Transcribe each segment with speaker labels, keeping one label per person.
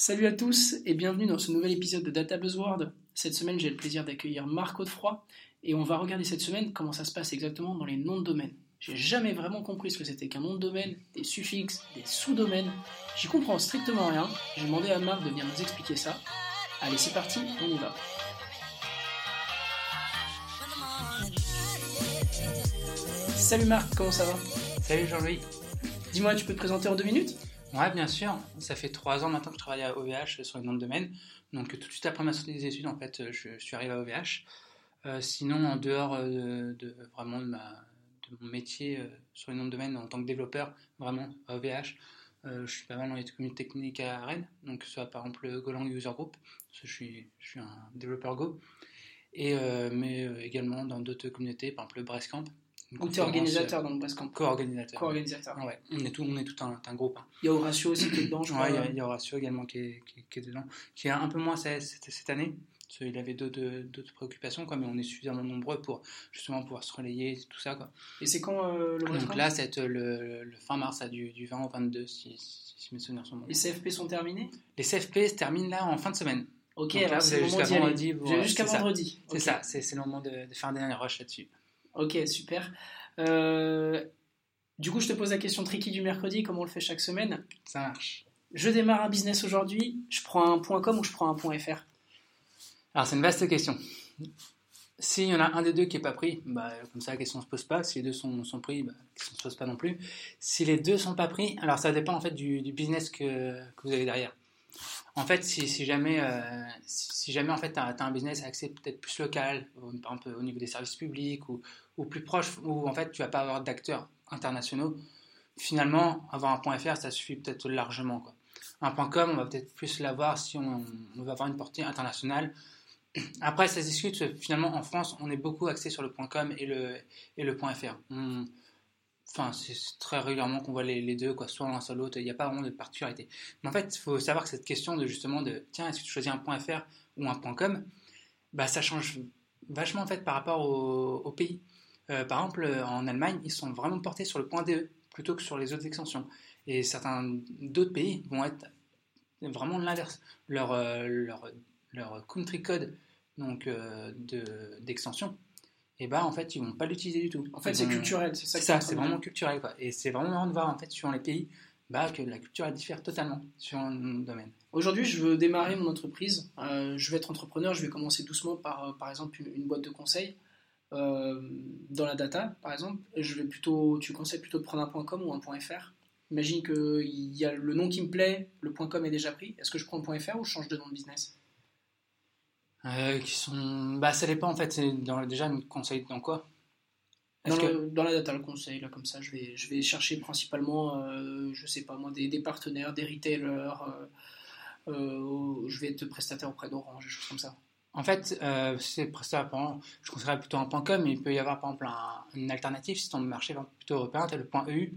Speaker 1: Salut à tous et bienvenue dans ce nouvel épisode de Data Buzzword. Cette semaine, j'ai le plaisir d'accueillir Marc Audefroy et on va regarder cette semaine comment ça se passe exactement dans les noms de domaine. J'ai jamais vraiment compris ce que c'était qu'un nom de domaine, des suffixes, des sous-domaines. J'y comprends strictement rien. J'ai demandé à Marc de venir nous expliquer ça. Allez, c'est parti, on y va. Salut Marc, comment ça va?
Speaker 2: Salut Jean-Louis.
Speaker 1: Dis-moi, tu peux te présenter en deux minutes?
Speaker 2: Ouais, bien sûr. Ça fait trois ans maintenant que je travaille à OVH sur les noms de domaine. Donc tout de suite après ma sortie des études, en fait, je, suis arrivé à OVH. Euh, sinon, en dehors euh, de, vraiment de, mon métier euh, sur les noms de domaine en tant que développeur, vraiment à OVH, je suis pas mal dans les communautés techniques à Rennes. Donc soit par exemple le Golang User Group, parce que je suis, un développeur Go. Et, mais également dans d'autres communautés, par exemple le Brestcamp,
Speaker 1: ou tu es organisateur dans le Basecamp
Speaker 2: Co-organisateur.
Speaker 1: Co-organisateur.
Speaker 2: Ah ouais, on est tout, on est tout un, un groupe. Hein.
Speaker 1: Il y a Horatio aussi qui est dedans, je
Speaker 2: crois. Ouais, il y, a Horatio également qui est, qui, est, dedans, qui est un peu moins cette, cette année. Parce qu'il avait d'autres préoccupations, quoi, mais on est suffisamment nombreux pour justement pouvoir se relayer, tout ça. Quoi.
Speaker 1: Et c'est quand euh, le
Speaker 2: Donc là, c'est le, le, fin mars, du, du 20 au 22, si, si mes souvenirs sont bons.
Speaker 1: Les CFP sont terminés?
Speaker 2: Les CFP se terminent là en fin de semaine.
Speaker 1: Ok, Donc alors c'est jusqu'à vendredi. Jusqu'à vendredi.
Speaker 2: C'est ça, c'est le moment de, de faire un dernier rush là-dessus.
Speaker 1: Ok, super. Euh, du coup, je te pose la question tricky du mercredi, comme on le fait chaque semaine.
Speaker 2: Ça marche.
Speaker 1: Je démarre un business aujourd'hui, je prends un .com ou je prends un .fr
Speaker 2: Alors, c'est une vaste question. S'il y en a un des deux qui n'est pas pris, bah, comme ça la question ne se pose pas. Si les deux sont, sont pris, bah, la question ne se pose pas non plus. Si les deux ne sont pas pris, alors ça dépend en fait du, business que, que, vous avez derrière. En fait, si, jamais, euh, si, jamais en fait, tu as, un business axé peut-être plus local, par exemple au niveau des services publics ou, plus proche, où en fait tu vas pas avoir d'acteurs internationaux, finalement, avoir un .fr, ça suffit peut-être largement. Quoi. Un .com, on va peut-être plus l'avoir si on, on, va avoir une portée internationale. Après, ça se discute, finalement, en France, on est beaucoup axé sur le .com et le, .fr. enfin, c'est très régulièrement qu'on voit les, deux, quoi, soit l'un soit l'autre, il n'y a pas vraiment de particularité. Mais en fait, il faut savoir que cette question de justement de, tiens, est-ce que tu choisis un .fr ou un point .com, bah, ça change vachement en fait par rapport au pays. Euh, par exemple, euh, en Allemagne, ils sont vraiment portés sur le point DE plutôt que sur les autres extensions. Et certains d'autres pays vont être vraiment l'inverse. Leur, euh, leur, leur, country code donc d'extension, et bah en fait ils vont pas l'utiliser du tout.
Speaker 1: En fait, c'est culturel, c'est
Speaker 2: ça. ça, c'est vraiment culturel quoi. Et c'est vraiment marrant de voir en fait sur les pays, bah, que la culture elle diffère totalement sur un domaine.
Speaker 1: Aujourd'hui, je veux démarrer mon entreprise. je vais être entrepreneur. Je vais commencer doucement par, par exemple, une boîte de conseil. Euh, dans la data, par exemple, je vais plutôt, tu conseilles plutôt de prendre un .com ou un .fr Imagine qu'il y a le nom qui me plaît, le .com est déjà pris. Est-ce que je prends un .fr ou je change de nom de business?
Speaker 2: Euh, qui sont... bah, Ça dépend en fait. C'est dans, déjà une conseil dans quoi?
Speaker 1: Dans, dans, la data, le conseil, là, comme ça, je vais, je vais chercher principalement, euh, je sais pas moi, des, des partenaires, des retailers, je vais être prestataire auprès d'Orange, des choses comme ça.
Speaker 2: En fait, euh, c'est prestataire, je conseillerais plutôt un .com, mais il peut y avoir par exemple une alternative si ton marché est plutôt européen, tu as le point .eu,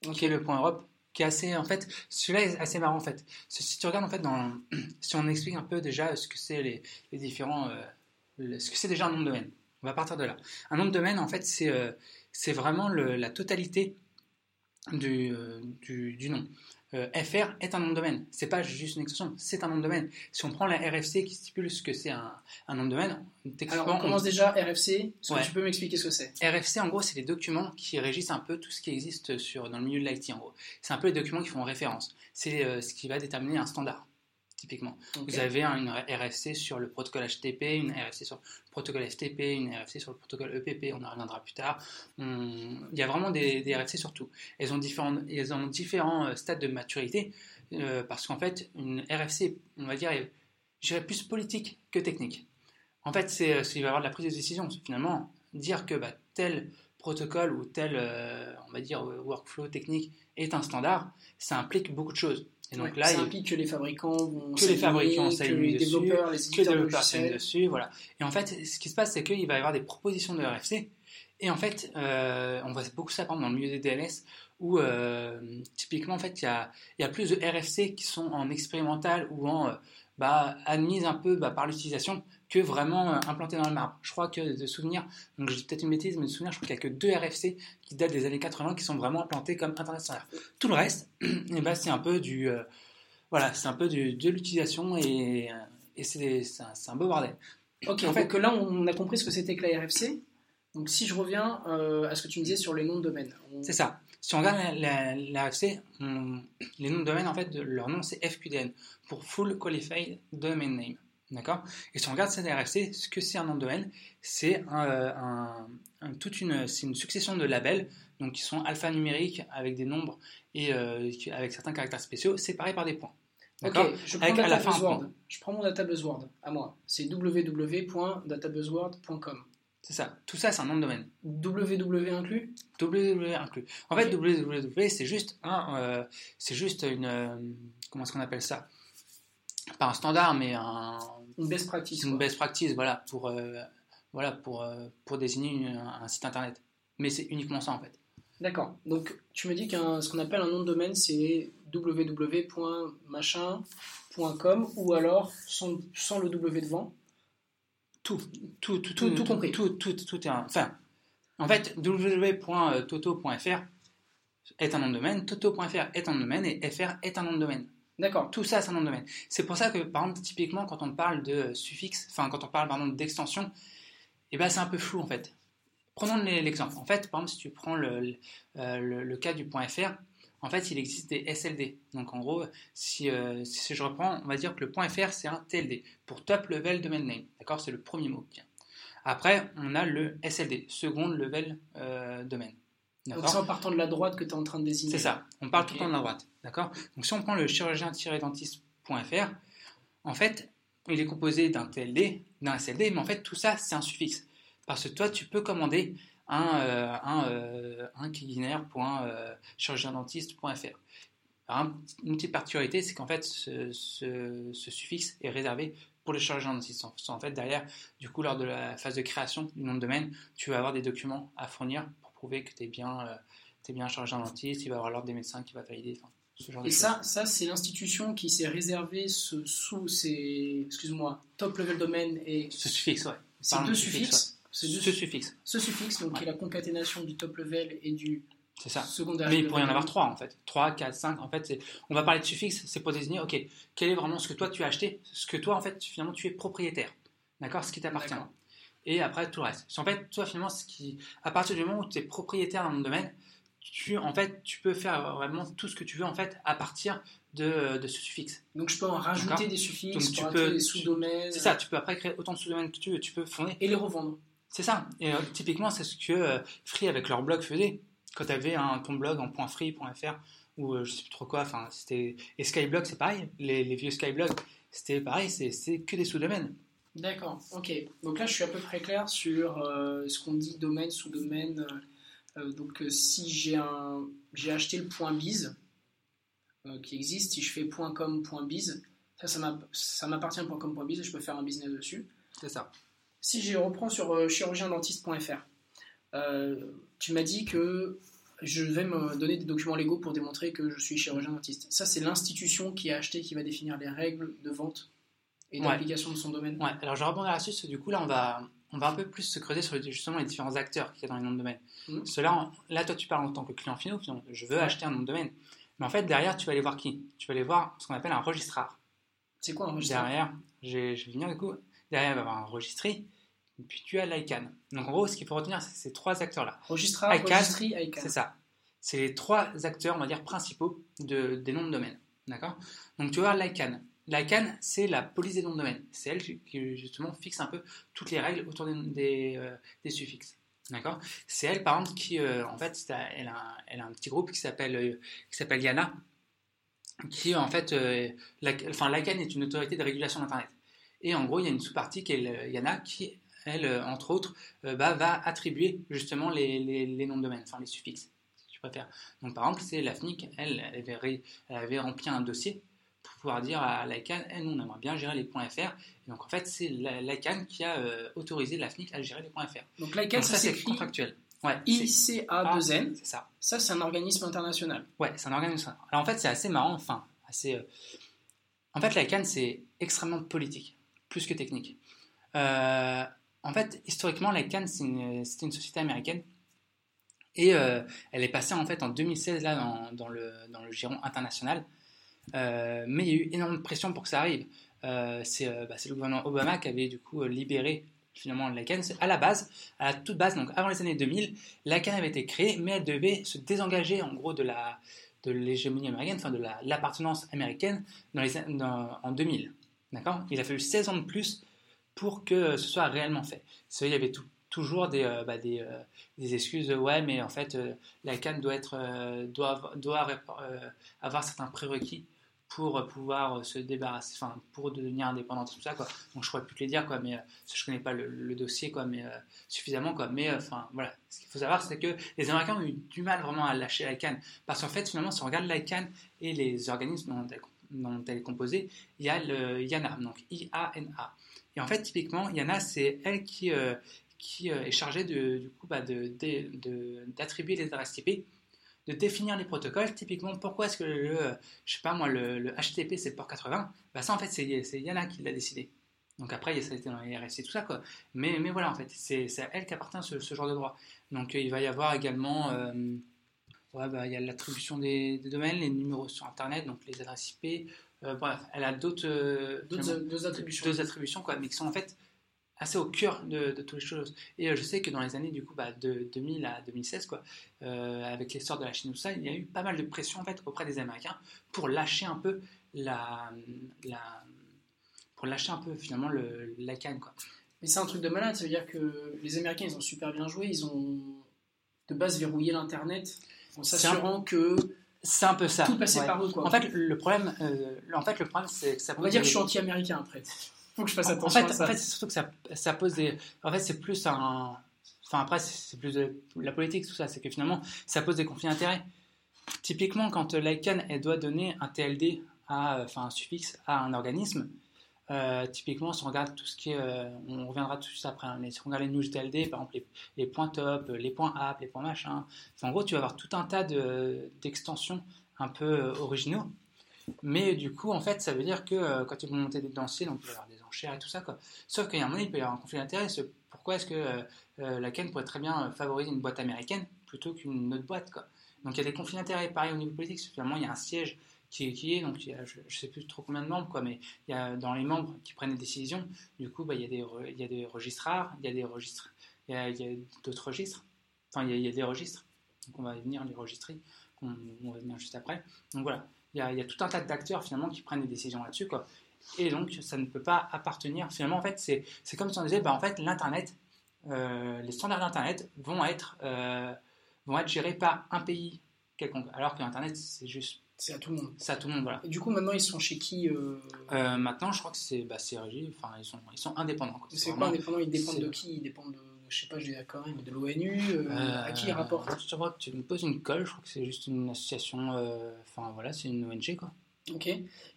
Speaker 2: qui est le point Europe, qui est assez, en fait, celui-là est assez marrant en fait. Si tu regardes en fait, dans, si on explique un peu déjà ce que c'est les, différents, euh, ce que c'est déjà un nom de domaine, on va partir de là. Un nom de domaine, en fait, c'est euh, c'est vraiment la totalité du, du, du nom. Euh, FR est un nom de domaine. C'est pas juste une extension, c'est un nom de domaine. Si on prend la RFC qui stipule ce que c'est un, nom de domaine,
Speaker 1: Alors on commence déjà RFC. tu peux m'expliquer ce que c'est?
Speaker 2: RFC, en gros, c'est les documents qui régissent un peu tout ce qui existe sur, dans le milieu de l'IT. En gros, c'est un peu les documents qui font référence. C'est euh, ce qui va déterminer un standard typiquement. Vous avez une RFC sur le protocole HTTP, une RFC sur le protocole FTP, une RFC sur le protocole EPP, on en reviendra plus tard. Il y a vraiment des, RFC sur tout. Elles ont différents, elles ont différents euh, stades de maturité, euh, parce qu'en fait, une RFC, on va dire, est plus politique que technique. En fait, c'est euh, il va y avoir de la prise de décision. Finalement, dire que bah, tel protocole ou tel, on va dire, workflow technique est un standard, ça implique beaucoup de choses.
Speaker 1: Et donc là, ça implique que les fabricants vont
Speaker 2: que les fabricants
Speaker 1: que les développeurs, les
Speaker 2: que les développeurs dessus, voilà. Et en fait, ce qui se passe, c'est qu'il va y avoir des propositions de RFC. Et en fait, euh, on voit beaucoup ça dans le milieu des DNS, où euh, typiquement, en fait, il y a, y a, plus de RFC qui sont en expérimental ou en euh, bah, admises un peu bah, par l'utilisation que vraiment euh, implanté dans le marbre. Je crois que de souvenirs, donc dis peut-être une bêtise, mais de souvenirs, je crois qu'il n'y a que deux RFC qui datent des années 80 qui sont vraiment implantés comme Internet standard. Tout le reste, eh ben, c'est un peu du, euh, Voilà, c'est un peu de, de l'utilisation et, et c'est c'est un, c'est un beau bordel.
Speaker 1: Ok, en fait, que là, on a compris ce que c'était que la RFC. Donc, si je reviens euh, à ce que tu me disais sur les noms de domaine. on-
Speaker 2: C'est ça. Si on regarde la, la, la RFC, on- les noms de domaine, en fait, de- leur nom c'est FQDN, pour Full Qualified Domain Name. D'accord? Et si on regarde cette RFC, ce que c'est un nom de domaine, c'est un, un- un- toute une, c'est une succession de labels, donc qui sont alphanumériques avec des nombres et euh, avec certains caractères spéciaux, séparés par des points. D'accord?
Speaker 1: Je prends,
Speaker 2: Avec à la fin
Speaker 1: je prends mon data buzzword à moi. C'est www.databuzzword.com.
Speaker 2: C'est ça. Tout ça, c'est un nom de domaine.
Speaker 1: www inclus?
Speaker 2: Www inclus. En fait, www, c'est juste un, euh, c'est juste une, euh, comment est-ce qu'on appelle ça? Pas un standard, mais un,
Speaker 1: Une best practice.
Speaker 2: une
Speaker 1: quoi.
Speaker 2: best practice, voilà, pour, euh, voilà, pour, euh, pour désigner une- un site internet. Mais c'est uniquement ça en fait.
Speaker 1: D'accord. Donc, tu me dis qu'un ce qu'on appelle un nom de domaine, c'est www.machin.com ou alors sans, sans le W devant?
Speaker 2: Tout, tout, tout,
Speaker 1: Tout- tout compris.
Speaker 2: Tout, tout, tout est un, enfin, en fait, www.toto.fr est un nom de domaine, toto.fr est un nom de domaine et fr est un nom de domaine.
Speaker 1: D'accord.
Speaker 2: Tout ça, c'est un nom de domaine. C'est pour ça que, par exemple, typiquement, quand on parle de suffixe, enfin, quand on parle, pardon, d'extension, eh ben, c'est un peu flou, en fait. Prenons l'exemple. En fait, par exemple, si tu prends le, le, euh, le- le cas du point .fr, en fait, il existe des SLD. Donc, en gros, si, euh, si je reprends, on va dire que le point .fr, c'est un TLD, pour Top Level Domain Name. D'accord C'est le premier mot. Après, on a le SLD, Second Level euh, Domain.
Speaker 1: Donc, c'est en partant de la droite que tu es en train de désigner.
Speaker 2: c'est ça, on parle tout le temps de la droite. Donc si on prend le chirurgien-dentiste.fr, en fait, il est composé d'un TLD, d'un SLD, mais en fait, tout ça, c'est un suffixe. Parce que toi, tu peux commander un, euh, euh, un chirurgien-dentiste.fr. Alors, un- Une petite particularité, c'est qu'en fait, ce, suffixe est réservé pour le chirurgien-dentiste. En- fait, derrière, du coup, lors de la phase de création du nom de domaine, tu vas avoir des documents à fournir pour prouver que tu es bien, euh, bien chirurgien-dentiste, il va y avoir l'ordre des médecins qui va valider, enfin,
Speaker 1: Et ça, ça c'est l'institution qui s'est réservée ce- sous ces, excuse-moi, top level domaine et
Speaker 2: Ce suffixe, ouais.
Speaker 1: ces deux
Speaker 2: suffixe,
Speaker 1: suffixes. Deux,
Speaker 2: Ce suffixe,
Speaker 1: ce suffixe, donc
Speaker 2: Ouais.
Speaker 1: qui est la concaténation du top level et du
Speaker 2: c'est ça.
Speaker 1: secondaire.
Speaker 2: Mais il pourrait y en avoir trois en fait. Trois, quatre, cinq. En fait, on va parler de suffixe, c'est pour désigner, ok, quel est vraiment ce que toi tu as acheté, ce que toi en fait, finalement tu es propriétaire. D'accord? Ce qui t'appartient. Et après tout le reste. En fait, toi finalement, ce qui, à partir du moment où tu es propriétaire dans le domaine, tu, en fait, tu peux faire vraiment tout ce que tu veux en fait à partir de, de ce suffixe.
Speaker 1: Donc je peux en rajouter des suffixes
Speaker 2: Donc, tu peux-
Speaker 1: des sous-domaines
Speaker 2: C'est ça, tu peux après créer autant de sous-domaines que tu veux, tu peux fournir
Speaker 1: et les revendre.
Speaker 2: C'est ça. Et euh, typiquement, c'est ce que euh, Free avec leur blog faisait. Quand tu avais un, ton blog en .free.fr ou euh, je sais plus trop quoi, enfin c'était et Skyblog c'est pareil. Les, les vieux Skyblog c'était pareil, c'est que des sous-domaines.
Speaker 1: D'accord, ok. Donc là, je suis à peu près clair sur euh, ce qu'on dit domaine, sous-domaine. Euh, donc euh, si j'ai un, j'ai acheté le point .biz euh, qui existe, si je fais .com, .biz, ça, ça m'a- ça m'appartient .com, .biz et je peux faire un business dessus.
Speaker 2: C'est ça.
Speaker 1: Si je reprends sur chirurgiendentiste.fr, euh, tu m'as dit que je vais me donner des documents légaux pour démontrer que je suis chirurgien dentiste. Ça, c'est l'institution qui a acheté qui va définir les règles de vente et
Speaker 2: Ouais.
Speaker 1: d'application de son domaine.
Speaker 2: Ouais. Alors je vais rebondir là-dessus. parce que Du coup là on va on va un peu plus se creuser sur justement les différents acteurs qu'il y a dans les noms de domaine.
Speaker 1: Mhm.
Speaker 2: Cela, là toi tu parles en tant que client final. Je veux
Speaker 1: Ouais.
Speaker 2: acheter un nom de domaine. Mais en fait derrière tu vas aller voir qui? Tu vas aller voir ce qu'on appelle un registraire.
Speaker 1: C'est quoi un registraire
Speaker 2: Derrière, je vais venir du coup, derrière il va y avoir un registré, et puis tu as l'ICANN. Donc en gros, ce qu'il faut retenir, c'est ces trois acteurs-là.
Speaker 1: Registraire,
Speaker 2: ICANN,
Speaker 1: registry, ICANN.
Speaker 2: C'est ça. C'est les trois acteurs, on va dire, principaux de, des noms de domaine. D'accord? Donc tu vas voir l'ICANN. L'ICANN, c'est la police des noms de domaine. C'est elle qui, justement, fixe un peu toutes les règles autour des, euh, suffixes. D'accord? C'est elle, par exemple, qui, euh, en fait, elle a, un- petit groupe qui s'appelle euh, Yana, qui, en fait, la, enfin, l'ICANN est une autorité de régulation d'Internet. Et en gros, il y a une sous-partie qui est Yana qui, elle, entre autres, bah, va attribuer justement les, noms de domaine, enfin les suffixes. Donc par exemple, c'est la FNIC, elle, avait, rempli un dossier pouvoir dire à l'ICANN, elle, nous, on aimerait bien gérer les points FR. Et donc en fait, c'est l'ICANN qui a euh, autorisé la FNIC à gérer les points FR.
Speaker 1: Donc l'ICANN, ça
Speaker 2: ça, c'est contractuel. Ouais, c'est
Speaker 1: ICA2N.
Speaker 2: c'est ça.
Speaker 1: Ça, c'est un organisme international.
Speaker 2: Ouais, c'est un organisme. Alors en fait, c'est assez marrant, enfin, assez. euh, En fait, la CAN, c'est extrêmement politique, plus que technique. Euh, En fait, historiquement, une- c'était une société américaine. Et euh, elle est passée en fait en 2016 là dans, dans le, dans le giron international. Euh, mais il y a eu énormément de pression pour que ça arrive. Euh, c'est euh, bah, c'est le gouvernement Obama qui avait du coup libéré finalement l'ICANN. À la base, à la toute base, donc avant les années 2000, l'ICANN avait été créée, mais elle devait se désengager en gros de la américaine, enfin de l'appartenance américaine en 2000. D'accord? Il a fallu 16 ans de plus pour que ce soit réellement fait. il y avait toujours des, bah, des, des, excuses ouais, mais en fait, la CAN doit, être, doit, doit avoir certains prérequis pour pouvoir se débarrasser, enfin pour devenir indépendante, tout ça quoi. Donc je pourrais plus te les dire quoi, mais euh, je connais pas le, dossier quoi, mais euh, suffisamment quoi. Mais euh, enfin voilà, ce qu'il faut savoir c'est que les Américains ont eu du mal vraiment à lâcher la canne, parce qu'en fait finalement si on regarde la canne et les organismes dont elle, est composée, il y a le IANA, donc I-A-N-A. Et en fait typiquement IANA c'est elle qui est chargée de, du coup bah, d'attribuer les adresses IP de définir les protocoles. Typiquement, pourquoi est-ce que le, je sais pas moi, le, HTTP c'est le port 80 bah Ça, en fait, c'est Yana qui l'a décidé. Donc après, ça a été dans les RFC, tout ça, quoi. Mais, mais voilà, en fait, c'est à elle qu'appartient ce, ce, genre de droit. Donc il va y avoir également, euh, ouais, bah, il y a l'attribution des, domaines, les numéros sur Internet, donc les adresses IP. Euh, bref, elle a d'autres euh,
Speaker 1: attributions.
Speaker 2: Deux attributions, quoi, mais qui sont en fait assez au cœur de, toutes les choses. Et euh, je sais que dans les années du coup bah, de 2000 à 2016, quoi, euh, avec l'essor de la Chine, tout ça, il y a eu pas mal de pression en fait auprès des Américains pour lâcher un peu la, la pour lâcher un peu finalement le, la canne quoi.
Speaker 1: Mais c'est un truc de malade, ça veut dire que les Américains ils ont super bien joué, ils ont de base verrouillé l'internet en s'assurant que
Speaker 2: c'est un peu ça.
Speaker 1: Tout passait par eux quoi.
Speaker 2: En fait le problème, euh, en fait le problème c'est que ça.
Speaker 1: On va dire que je suis anti-américain après faut que je fasse attention
Speaker 2: en fait,
Speaker 1: à ça.
Speaker 2: En fait, c'est surtout que ça, ça, pose des. En fait, c'est plus un. Enfin, après, c'est plus de la politique, tout ça. C'est que finalement, ça pose des conflits d'intérêts. Typiquement, quand l'ICANN elle doit donner un TLD, à, enfin un suffixe à un organisme, euh, typiquement, si on regarde tout ce qui est. Euh, on reviendra tout de suite après. Hein, mais si on regarde les news TLD, par exemple, les, points top, les points app, les points machin. en gros, tu vas avoir tout un tas d'extensions un peu euh, originaux. Mais du coup, en fait, ça veut dire que quand tu veux monter des dossiers, donc il y avoir des cher et tout ça. Quoi. Sauf y a un moment, il peut y avoir un conflit d'intérêts. Pourquoi est-ce que euh, euh, la CAN pourrait très bien favoriser une boîte américaine plutôt qu'une autre boîte quoi. Donc il y a des conflits d'intérêts pareil au niveau politique. Finalement, il y a un siège qui, qui est, donc je ne sais plus trop combien de membres, quoi, mais il y a dans les membres qui prennent les décisions, du coup, bah, il, y a des, il y a des registrars, il y a des registres, il y a, d'autres registres, enfin il y, a, des registres, donc on va venir les registrer, on, va venir juste après. Donc voilà, il y a, il y a tout un tas d'acteurs finalement qui prennent des décisions là-dessus, quoi et donc ça ne peut pas appartenir. Finalement, en fait, c'est comme si on disait, bah, en fait, l'Internet, euh, les standards d'Internet vont être, euh, vont être gérés par un pays quelconque, alors que l'Internet, c'est juste.
Speaker 1: C'est à tout le monde.
Speaker 2: C'est à tout le monde, voilà.
Speaker 1: Et du coup, maintenant, ils sont chez qui euh?
Speaker 2: Maintenant, je crois que c'est bah, régi, enfin, ils sont, ils sont indépendants.
Speaker 1: C'est quoi indépendant Ils dépendent de qui? Ils dépendent de, je sais pas, je dis d'accord, de l'ONU À qui ils rapportent?
Speaker 2: Je crois que tu me poses une colle, je crois que c'est juste une association, enfin voilà, c'est une ONG, quoi.
Speaker 1: Ok.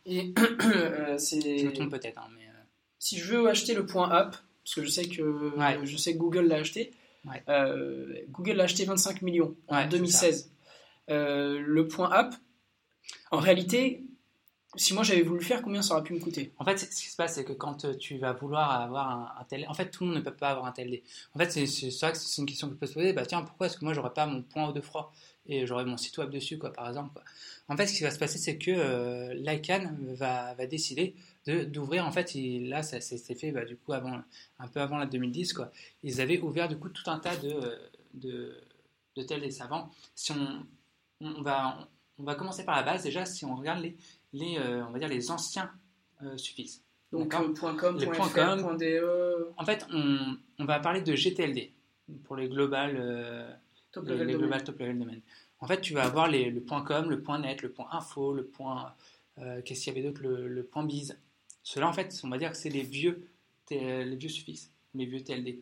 Speaker 1: Et euh, c'est.
Speaker 2: Je me trompe peut-être, hein, mais. Euh.
Speaker 1: Si je veux acheter le point app, parce que je sais que je sais que Google l'a acheté. Euh, Google l'a acheté 25 millions en 2016. le point app, en réalité, si moi j'avais voulu le faire, combien ça aurait pu me coûter?
Speaker 2: En fait, ce qui se passe, c'est que quand tu vas vouloir avoir un, tel, en fait, tout le monde ne peut pas avoir un TLD. En fait, c'est vrai que c'est une question que peut se poser. Bah tiens, pourquoi est-ce que moi j'aurais pas mon point de froid? Et j'aurais mon site web dessus, quoi, par exemple. Quoi. En fait, ce qui va se passer, c'est que euh, l'ICANN va, va, décider d'ouvrir. En fait, là, ça s'est fait bah, du coup avant, un peu avant la 2010, quoi. Ils avaient ouvert du coup tout un tas de, de, de tels et savants. Si on, on va, on va commencer par la base déjà. Si on regarde les, les euh, on va dire les anciens euh, suffixes.
Speaker 1: Donc euh, .com, .fr, .de.
Speaker 2: En fait, on, on, va parler de GTLD pour les global
Speaker 1: top
Speaker 2: les,
Speaker 1: les
Speaker 2: global top level domain. En fait, tu vas avoir les, le point .com, le point .net, le point .info, le point... Euh, qu'est-ce qu'il y avait d'autre le, le, point .biz. Cela, en fait, on va dire que c'est les vieux, les vieux suffixes, les vieux TLD.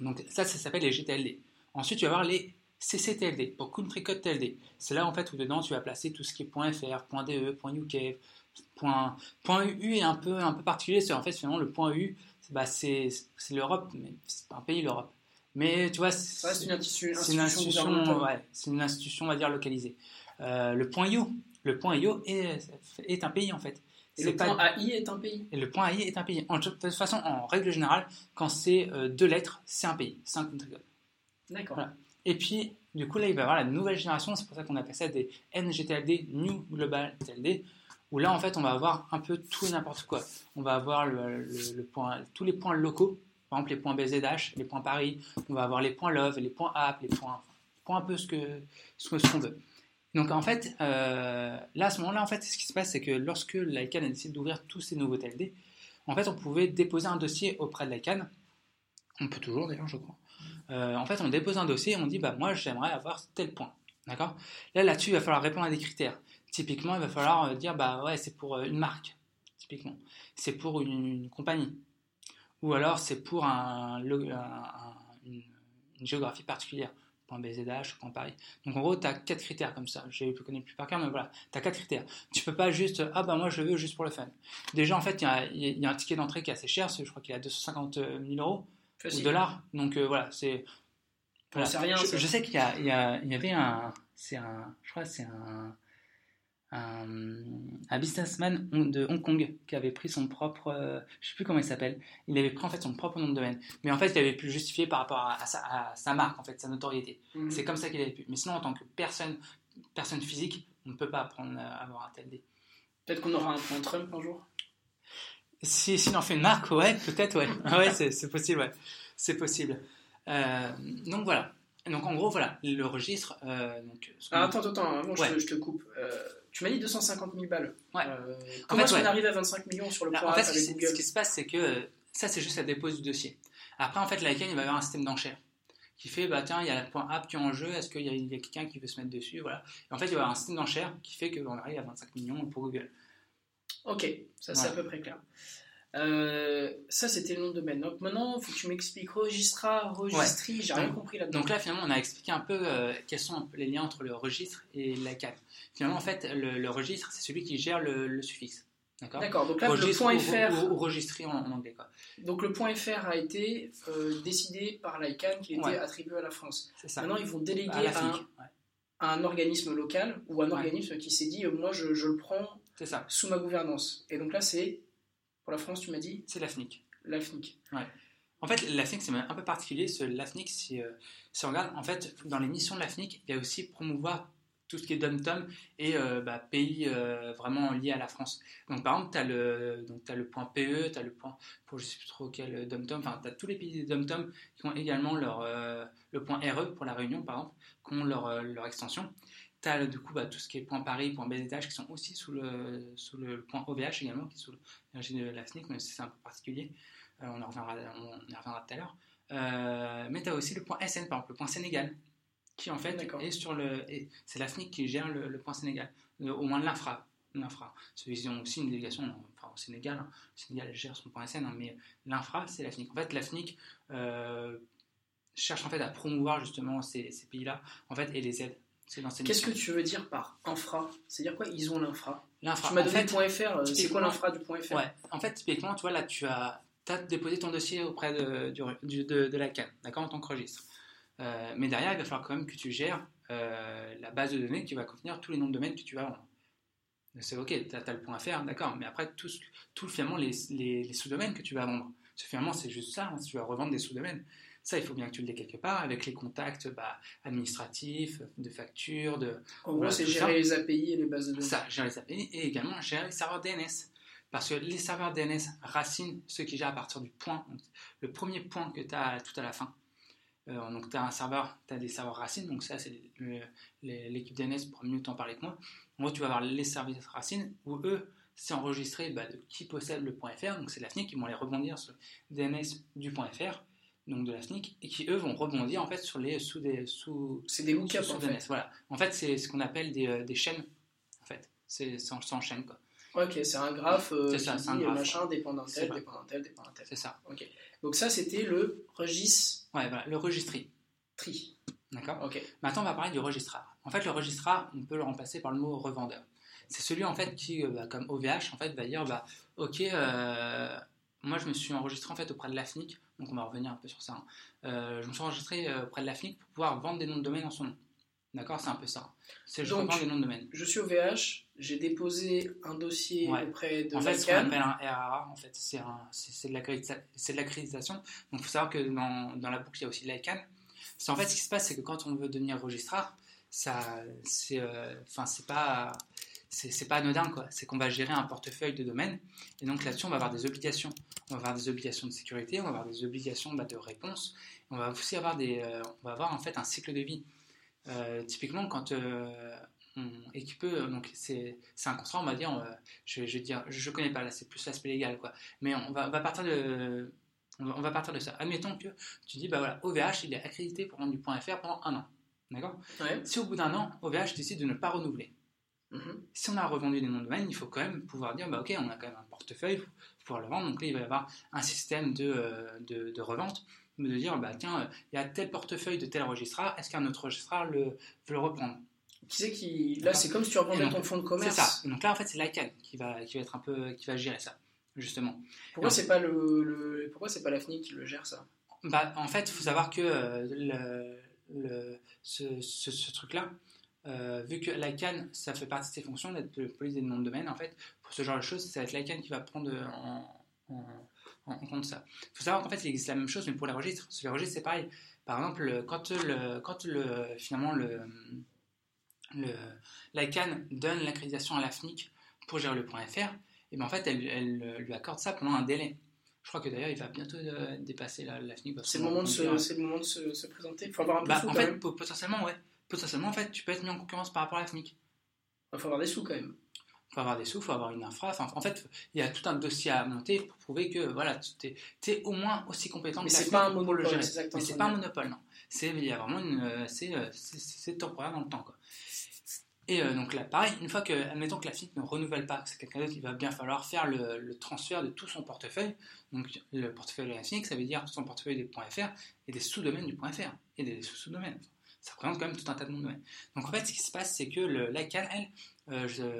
Speaker 2: Donc ça, ça s'appelle les GTLD. Ensuite, tu vas avoir les CCTLD, pour Country Code TLD. C'est là, en fait, où dedans, tu vas placer tout ce qui est .fr, .de, .uk, point, point .eu est un peu, un peu particulier. C'est en fait, finalement, le point .u, bah, c'est l'Europe, mais c'est pas un pays, l'Europe. Mais tu vois,
Speaker 1: c'est une, institution,
Speaker 2: une institution, ouais, c'est une institution, on va dire, localisée. Euh, le point IO, le point IO est, est un pays en fait.
Speaker 1: Et le point AI est un pays.
Speaker 2: Et le point AI est un pays. En, de toute façon, en règle générale, quand c'est euh, deux lettres, c'est un pays, c'est un country code.
Speaker 1: D'accord.
Speaker 2: Et puis, Du coup, là, il va y avoir la nouvelle génération. C'est pour ça qu'on appelle ça des NGTLD, New Global TLD, où là, en fait, on va avoir un peu tout et n'importe quoi. On va avoir le, le- le point, tous les points locaux, par exemple les points BZH, les points Paris. On va avoir les points Love, les points App, les points, points un peu ce que ce qu'on veut. Donc en fait, euh, là à ce moment-là, en fait, ce qui se passe, c'est que lorsque l'ICANN a décidé d'ouvrir tous ces nouveaux TLD, en fait, on pouvait déposer un dossier auprès de l'ICANN. On peut toujours d'ailleurs, je crois. Euh, en fait, on dépose un dossier et on dit, bah moi, j'aimerais avoir tel point. D'accord? Là, là-dessus, il va falloir répondre à des critères. Typiquement, il va falloir euh, dire, bah ouais, c'est pour une marque. Typiquement, c'est pour une compagnie. Ou alors, c'est pour un, un- une, une géographie particulière. Point BZH, point Paris. Donc en gros, tu as quatre critères comme ça. Je ne connais plus par cœur, mais voilà, tu as quatre critères. Tu peux pas juste, ah bah moi je le veux juste pour le fun. Déjà, en fait, il y a, il y a un ticket d'entrée qui est assez cher, je crois qu'il est à 250 000 euros ou
Speaker 1: Facile.
Speaker 2: dollars. Donc euh, voilà, c'est. Voilà.
Speaker 1: c'est rien,
Speaker 2: Je, sais qu'il y, y, y avait un. C'est un. Je crois que c'est un. Un, un businessman de Hong Kong qui avait pris son propre. euh, je sais plus comment il s'appelle. Il avait pris en fait son propre nom de domaine. Mais en fait, il avait pu justifier par rapport à, à sa, à sa marque, en fait, sa notoriété.
Speaker 1: Mhm.
Speaker 2: C'est comme ça qu'il avait pu. Mais sinon, en tant que personne, personne physique, on ne peut pas apprendre à avoir un tel dé.
Speaker 1: Peut-être qu'on aura un point Trump un jour?
Speaker 2: Si, si on en fait une marque, ouais, peut-être, ouais. Ah ouais, c'est possible, ouais. C'est possible. Euh, donc voilà. Donc en gros, voilà, le registre. euh, donc,
Speaker 1: Ah, attends, attends, avant
Speaker 2: Ouais.
Speaker 1: je, te, je te coupe. Euh, tu m'as dit 250 000 balles.
Speaker 2: Ouais.
Speaker 1: Euh,
Speaker 2: En
Speaker 1: comment
Speaker 2: fait,
Speaker 1: est-ce qu'on
Speaker 2: ouais.
Speaker 1: arrive à 25 millions sur le point
Speaker 2: en fait,
Speaker 1: avec
Speaker 2: qui,
Speaker 1: Google
Speaker 2: ce qui se passe, c'est que euh, ça, c'est juste la dépose du dossier. Après, en fait, l'ICANN, il va y avoir un système d'enchères qui fait, bah tiens, il y a le point app qui est en jeu, est-ce qu'il y a, quelqu'un qui veut se mettre dessus, voilà. Et en fait, il va y avoir un système d'enchères qui fait qu'on arrive à 25 millions pour Google.
Speaker 1: Ok, ça c'est
Speaker 2: Ouais.
Speaker 1: à peu près clair. Euh, ça c'était le nom de domaine. Donc maintenant, il faut que tu m'expliques registra, registri, j'ai rien compris là-dedans.
Speaker 2: Donc là, finalement, on a expliqué un peu euh, quels sont un peu les liens entre le registre et l'ICANN. Finalement, en fait, le, le registre, c'est celui qui gère le, le suffixe. D'accord?
Speaker 1: D'accord, donc là le
Speaker 2: Registre
Speaker 1: point
Speaker 2: ou,
Speaker 1: .fr,
Speaker 2: ou- ou registré en, en anglais. Quoi.
Speaker 1: donc le point .fr a été euh, décidé par l'ICANN qui était
Speaker 2: Ouais.
Speaker 1: attribué à la France.
Speaker 2: Ça.
Speaker 1: Maintenant, ils vont déléguer
Speaker 2: à la
Speaker 1: à, un,
Speaker 2: FNIC. ouais.
Speaker 1: à un organisme local ou un organisme qui s'est dit moi je, je le prends
Speaker 2: ça.
Speaker 1: sous ma gouvernance. Et donc là c'est pour la France, tu m'as dit
Speaker 2: C'est la FNIC.
Speaker 1: l'AFNIC.
Speaker 2: En fait, l'AFNIC, c'est un peu particulier. L'AFNIC, si, euh, si on regarde, en fait, dans les missions de l'AFNIC, il y a aussi promouvoir tout ce qui est dom-tom et euh, bah, pays euh, vraiment liés à la France. Donc, par exemple, tu as le, donc, le point PE, tu as le point, pour je sais plus trop quel dom-tom, enfin, tu as tous les pays des dom-tom qui ont également leur, euh, le point RE pour la Réunion, par exemple, qui ont leur, leur extension. Tu as du coup bah, tout ce qui est point Paris, point BZH qui sont aussi sous le, sous le point OVH également, qui est sous l'énergie de l'AFNIC, mais c'est un peu particulier. Euh, on, en reviendra, on y reviendra tout à l'heure. Euh, mais tu as aussi le point SN, par exemple, le point Sénégal, qui en fait est sur le. C'est l'AFNIC qui gère le, le point Sénégal, Euh, au moins l'infra. l'infra. Ils ont aussi une délégation enfin, au Sénégal. hein. Le Sénégal gère son point SN, hein, mais l'infra, c'est l'AFNIC. En fait, l'AFNIC euh, cherche en fait à promouvoir justement ces, ces pays-là en fait, et les aide.
Speaker 1: Qu'est-ce que tu veux dire par infra? C'est-à-dire quoi? Ils ont l'infra.
Speaker 2: L'infra,
Speaker 1: Tu m'as donné
Speaker 2: fait,
Speaker 1: .fr, euh, c'est quoi l'infra du .fr
Speaker 2: Ouais, en fait, typiquement, tu vois, là, tu as, as déposé ton dossier auprès de, du- du- de, de la CAN, d'accord, en tant que registre. Euh, mais derrière, il va falloir quand même que tu gères euh, la base de données qui va contenir tous les noms de domaines que tu vas vendre. C'est ok, tu as, le point à faire, d'accord, mais après, tout, tout finalement, les, les- les sous-domaines que tu vas vendre. Parce que finalement, c'est juste ça, hein, tu vas revendre des sous-domaines. Ça, il faut bien que tu le aies quelque part, avec les contacts bah, administratifs, de factures, de,
Speaker 1: En gros,
Speaker 2: Voilà,
Speaker 1: c'est gérer
Speaker 2: ça.
Speaker 1: les API et les bases de données.
Speaker 2: ça, gérer les API et également gérer les serveurs DNS. Parce que les serveurs DNS racines ceux qui gèrent à partir du point, donc, le premier point que tu as tout à la fin. Euh, donc tu as un serveur, tu as des serveurs racines, donc ça c'est l'équipe DNS pour mieux t'en parler que moi. En gros, tu vas avoir les services racines où eux, c'est enregistré bah, de qui possède le point .fr, donc c'est la SNIC qui vont les rebondir sur le DNS du point .fr, donc de la SNIC, et qui eux vont rebondir en fait sur les sous des sous
Speaker 1: C'est des hookups en fait.
Speaker 2: Voilà. En fait, c'est ce qu'on appelle des, euh, des chaînes. En fait, c'est c'est en, c'est en chaîne quoi.
Speaker 1: Ok, c'est un graphe euh,
Speaker 2: C'est
Speaker 1: qui
Speaker 2: ça,
Speaker 1: dit
Speaker 2: un graphe,
Speaker 1: machin dépend d'un
Speaker 2: C'est
Speaker 1: tel,
Speaker 2: ça.
Speaker 1: dépend d'un tel, dépend d'un tel.
Speaker 2: C'est ça.
Speaker 1: Ok. Donc ça, c'était le registre
Speaker 2: Ouais, voilà, le registri.
Speaker 1: tri.
Speaker 2: D'accord.
Speaker 1: Ok.
Speaker 2: Maintenant, on va parler du registrar. En fait, le registrar, on peut le remplacer par le mot revendeur. C'est celui en fait qui, euh, bah, comme OVH, en fait, va dire, bah, ok, euh, moi je me suis enregistré en fait auprès de l'AFNIC, donc on va revenir un peu sur ça. hein. Euh, je me suis enregistré euh, auprès de l'AFNIC pour pouvoir vendre des noms de domaine en son nom. D'accord, c'est un peu ça. C'est je revends des noms de domaine.
Speaker 1: Je suis au VH, j'ai déposé un dossier
Speaker 2: Ouais.
Speaker 1: auprès de
Speaker 2: En fait, ce qu'on appelle un RAA, en fait, c'est un- c'est- c'est de l'accréditation. Donc, il faut savoir que dans, dans la boucle, il y a aussi l'ICANN. C'est en fait ce qui se passe, c'est que quand on veut devenir registraire, ça, c'est, euh, enfin, c'est pas, c'est, pas anodin quoi. C'est qu'on va gérer un portefeuille de domaines et donc là-dessus on va avoir des obligations. On va avoir des obligations de sécurité, on va avoir des obligations bah, de réponse. On va aussi avoir des, euh, on va avoir en fait un cycle de vie. typiquement quand et qui peut donc c'est un contrat on va dire je, je, dire je connais pas là c'est plus l'aspect légal quoi mais on va, on va partir de on va, partir de ça. Admettons que tu dis, bah voilà, OVH, il est accrédité pour vendre du point .fr pendant un an. D'accord? Si au bout d'un an, OVH décide de ne pas renouveler, mhm. si on a revendu des noms de domaine, il faut quand même pouvoir dire, bah ok, on a quand même un portefeuille pour pouvoir le vendre. Donc là, il va y avoir un système de, euh, de, revente, de dire, bah tiens, il y a tel portefeuille de tel registraire, est-ce qu'un autre registraire le, veut le reprendre?
Speaker 1: Qui c'est qui. Là, c'est comme si tu revendais ton fonds de commerce.
Speaker 2: C'est ça. Donc là, en fait, c'est l'ICANN qui va, qui va être un peu. qui va gérer ça justement.
Speaker 1: Pourquoi c'est pas le, pourquoi c'est pas la qui le gère ça?
Speaker 2: Bah en fait, il faut savoir que euh, le, ce, ce, truc-là, euh, vu que l'ICANN, ça fait partie de ses fonctions d'être le police des noms de domaine, en fait, pour ce genre de choses, ça va être l'ICANN qui va prendre en, en, compte ça. Il faut savoir qu'en fait, il existe la même chose, mais pour les registres. Sur les registres, c'est pareil. Par exemple, quand, le, quand le, finalement le, le, l'ICANN donne l'accréditation à la FNIC pour gérer le point .fr, et ben en fait, elle, elle, lui accorde ça pendant un délai. Je crois que d'ailleurs, il va bientôt euh, dépasser la, la
Speaker 1: C'est le, moment de se, c'est le moment de se, se présenter. Il faut avoir un peu
Speaker 2: bah. En fait, potentiellement, ouais. Potentiellement, en fait, tu peux être mis en concurrence par rapport à la FNIC.
Speaker 1: Il faut avoir des sous quand même.
Speaker 2: Il faut avoir des sous, il faut avoir une infra. Enfin, en fait, il y a tout un dossier à monter pour prouver que voilà, tu es, au moins aussi compétent
Speaker 1: Mais
Speaker 2: que la
Speaker 1: FNIC pas un monopole,
Speaker 2: pour le gérer. Mais c'est pas un monopole, non. C'est, il y a vraiment une, euh, euh, c'est, temporaire dans le temps, quoi. Et euh, donc là, pareil, une fois que, admettons que la FIC ne renouvelle pas, que c'est quelqu'un d'autre, il va bien falloir faire le, transfert de tout son portefeuille. Donc le portefeuille de la FIC, ça veut dire son portefeuille des .fr et des sous-domaines du .fr et des sous-sous-domaines. Ça représente quand même tout un tas de domaines. Donc en fait, ce qui se passe, c'est que le, l'ICANN, elle, euh,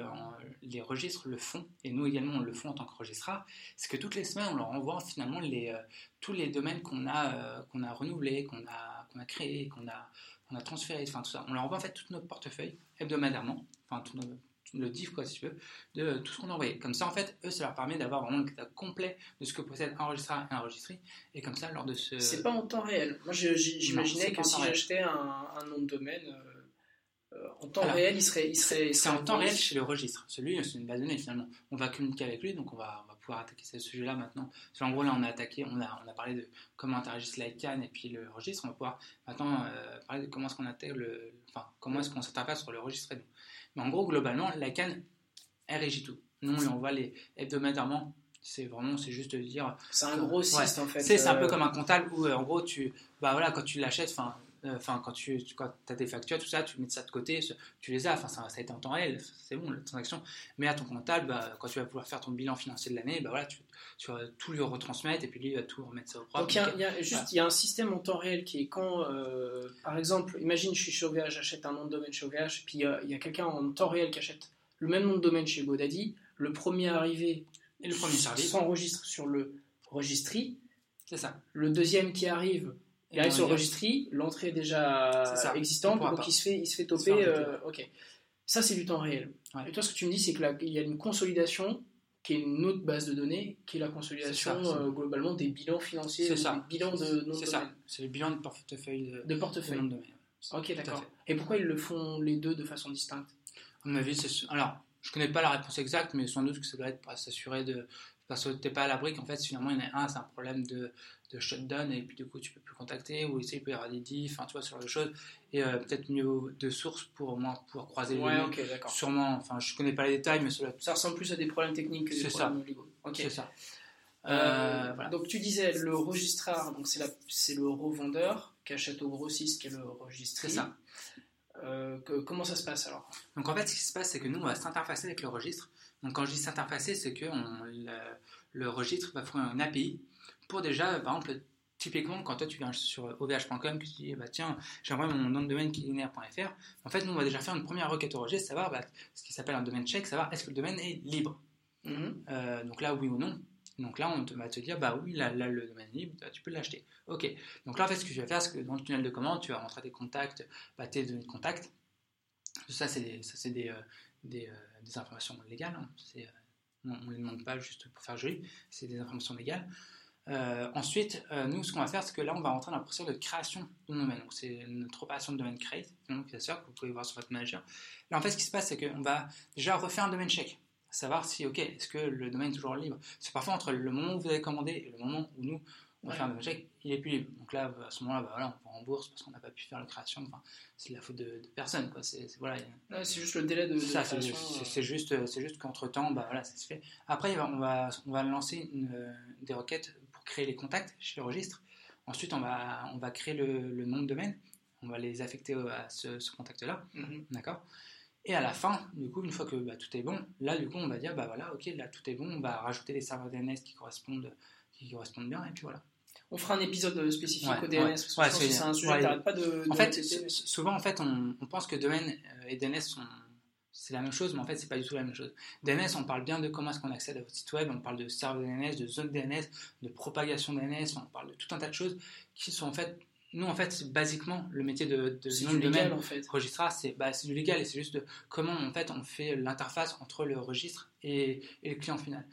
Speaker 2: les registres le font, et nous également on le font en tant que registrars, c'est que toutes les semaines, on leur envoie finalement euh, tous les domaines qu'on a, qu'on a renouvelés, qu'on a, qu'on a créés, qu'on a on a transféré, enfin tout ça. On leur envoie en fait tout notre portefeuille hebdomadairement, enfin tout, le diff quoi si tu veux, de tout ce qu'on a envoyé. Comme ça en fait, eux ça leur permet d'avoir vraiment le état complet de ce que possède un enregistreur et un enregistré. Et comme ça lors de ce...
Speaker 1: C'est pas en temps réel. Moi j'imaginais que si j'achetais un, un, nom de domaine... Euh, euh, en temps réel, il serait. Il serait
Speaker 2: c'est en temps réel chez le registre. Celui, c'est une base de données finalement. On va communiquer avec lui, donc on va, on va pouvoir attaquer ce sujet-là maintenant. en gros, là, on a attaqué, on a, on a parlé de comment interagissent l'ICANN et puis le registre. On va pouvoir maintenant euh, parler de comment est-ce qu'on intègre le. Enfin, comment est-ce qu'on s'interface sur le registre et Mais en gros, globalement, l'ICANN, elle régit tout. Nous, on lui envoie les hebdomadairement c'est vraiment c'est juste de dire
Speaker 1: c'est un gros site en fait
Speaker 2: c'est un peu euh, comme un comptable où en gros tu bah voilà quand tu l'achètes enfin euh, enfin, quand tu, as des factures, tout ça, tu mets ça de côté, tu les as. Enfin, ça, a été en temps réel, c'est bon, la transaction. Mais à ton comptable, bah, quand tu vas pouvoir faire ton bilan financier de l'année, bah, voilà, tu, vas tout lui retransmettre et puis lui, il va tout remettre ça au propre.
Speaker 1: Donc, il y, a, juste, il y a un système en temps réel qui est quand, euh, par exemple, imagine, je suis chez OVH, j'achète un nom de domaine chez OVH, puis il y a quelqu'un en temps réel qui achète le même nom de domaine chez GoDaddy. Le premier arrivé
Speaker 2: et le premier service
Speaker 1: s'enregistre sur le registry.
Speaker 2: C'est ça.
Speaker 1: Le deuxième qui arrive il arrive sur le registry, l'entrée est déjà existante, donc il se, fait, il se fait toper. Euh, ok. Ça, c'est du temps réel. Et toi, ce que tu me dis, c'est qu'il y a une consolidation qui est une autre base de données, qui est la consolidation euh, globalement des bilans financiers, des bilans de
Speaker 2: C'est ça, c'est le bilan de portefeuille de,
Speaker 1: de portefeuille. De ok, d'accord. Et pourquoi ils le font les deux de façon distincte?
Speaker 2: À mon avis, c'est. Alors, je connais pas la réponse exacte, mais sans doute que ça doit être pour s'assurer de. Parce que tu n'es pas à l'abri qu'en fait, finalement, il y en a un, c'est un problème de, de shutdown et puis du coup tu peux plus contacter ou essayer il peut y avoir des diffs, enfin tu vois ce genre de choses. Et euh, peut-être mieux de source pour au moins pouvoir croiser
Speaker 1: ouais, les d'accord.
Speaker 2: Sûrement enfin je connais pas les détails mais
Speaker 1: cela ça ressemble plus à des problèmes techniques que des problèmes légaux
Speaker 2: c'est ça.
Speaker 1: Euh, euh, voilà. donc tu disais le registraire donc c'est c'est le revendeur qui achète au grossiste qui est le registré
Speaker 2: c'est ça
Speaker 1: que, comment ça se passe alors?
Speaker 2: Donc en fait ce qui se passe c'est que nous on va s'interfacer avec le registre donc quand je dis s'interfacer c'est que le, le registre va fournir une API pour déjà, par exemple, typiquement, quand toi tu viens sur ovh.com, que tu dis, bah, tiens, j'aimerais mon nom de domaine qui est linéaire.fr, en fait, nous, on va déjà faire une première requête au registre, savoir bah, ce qui s'appelle un domaine check, savoir est-ce que le domaine est libre. Mm-hmm. Euh, donc là, oui ou non. Donc là, on va te dire, bah oui, là, le domaine libre, tu peux l'acheter. Ok. Donc là, en fait, ce que tu vas faire, c'est que dans le tunnel de commande, tu vas rentrer tes contacts, bah, tes données de contact. Ça, c'est des, euh, euh, informations légales. Hein. on ne les demande pas juste pour faire joli, c'est des informations légales. Euh, ensuite, euh, nous, ce qu'on va faire, c'est que là, on va rentrer dans la procédure de création de domaine. Donc, c'est notre opération de domaine create, sûr, que vous pouvez voir sur votre manager. Là, en fait, ce qui se passe, c'est qu'on va déjà refaire un domaine check. Savoir si, OK, est-ce que le domaine est toujours libre? C'est parfois entre le moment où vous avez commandé et le moment où nous, on va
Speaker 1: Ouais.
Speaker 2: faire un domaine check, il est plus libre. Donc là, à ce moment-là, bah, voilà, on rembourse parce qu'on n'a pas pu faire la création. Enfin, c'est de la faute de, de personne. Quoi. C'est, c'est- voilà,
Speaker 1: Ouais, c'est juste le délai de, de
Speaker 2: ça, c'est,
Speaker 1: euh.
Speaker 2: c'est juste, c'est juste qu'entre temps, bah, voilà, ça se fait. Après, va- on va, on va lancer une, euh, des requêtes pour créer les contacts chez le registre. Ensuite, on va, on va créer le, le nom de domaine. On va les affecter à ce, ce contact-là.
Speaker 1: Mhm.
Speaker 2: D'accord? Et à la fin, du coup, une fois que bah, tout est bon, là, du coup, on va dire, bah voilà, ok, là, tout est bon. On va rajouter les serveurs DNS qui correspondent, qui correspondent bien. Et puis voilà.
Speaker 1: On fera un épisode spécifique
Speaker 2: Ouais,
Speaker 1: au DNS
Speaker 2: ouais.
Speaker 1: parce que
Speaker 2: Ouais, c'est-
Speaker 1: un sujet qui n'arrête pas de.
Speaker 2: En
Speaker 1: de
Speaker 2: fait, souvent, en fait, on, on pense que domaine euh, et DNS sont c'est la même chose, mais en fait, c'est pas du tout la même chose. DNS, on parle bien de comment est-ce qu'on accède à votre site web, on parle de serveur DNS, de zone DNS, de propagation DNS, on parle de tout un tas de choses qui sont en fait, nous, en fait, c'est basiquement le métier de, de nom
Speaker 1: du
Speaker 2: de domaine
Speaker 1: en fait.
Speaker 2: registrar, c'est bah, c'est du légal et c'est juste de comment en fait on fait l'interface entre le registre et, et le client final.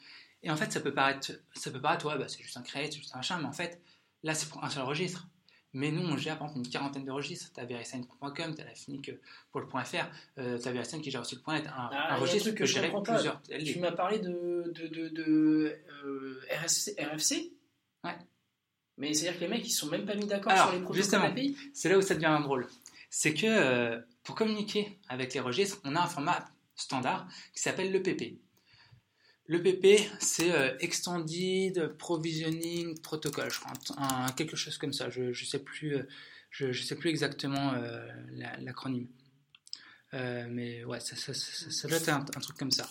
Speaker 2: Et en fait, ça peut paraître, ça peut paraître, ouais, bah, c'est juste un create, c'est juste un machin, mais en fait, là, c'est pour un seul registre. Mais nous, on gère par exemple une quarantaine de registres. Tu as verisign.com, tu as la FINIC pour le .fr, euh, tu as Verisign qui gère aussi le .net. Un,
Speaker 1: Ah,
Speaker 2: un registre
Speaker 1: que je
Speaker 2: plusieurs
Speaker 1: Tu m'as parlé de, de, de, de, euh, RFC, RFC
Speaker 2: Ouais.
Speaker 1: Mais c'est-à-dire que les mecs, ils sont même pas mis d'accord sur les protocoles
Speaker 2: justement.
Speaker 1: API
Speaker 2: C'est là où ça devient drôle. C'est que euh, pour communiquer avec les registres, on a un format standard qui s'appelle l'EPP. L'EPP, c'est euh, Extended Provisioning Protocol, je crois, un- un- quelque chose comme ça. Je ne sais, plus, euh, je, je sais plus exactement la- l'acronyme. Mais ouais, ça, ça, ça- ça doit être un, un truc comme ça.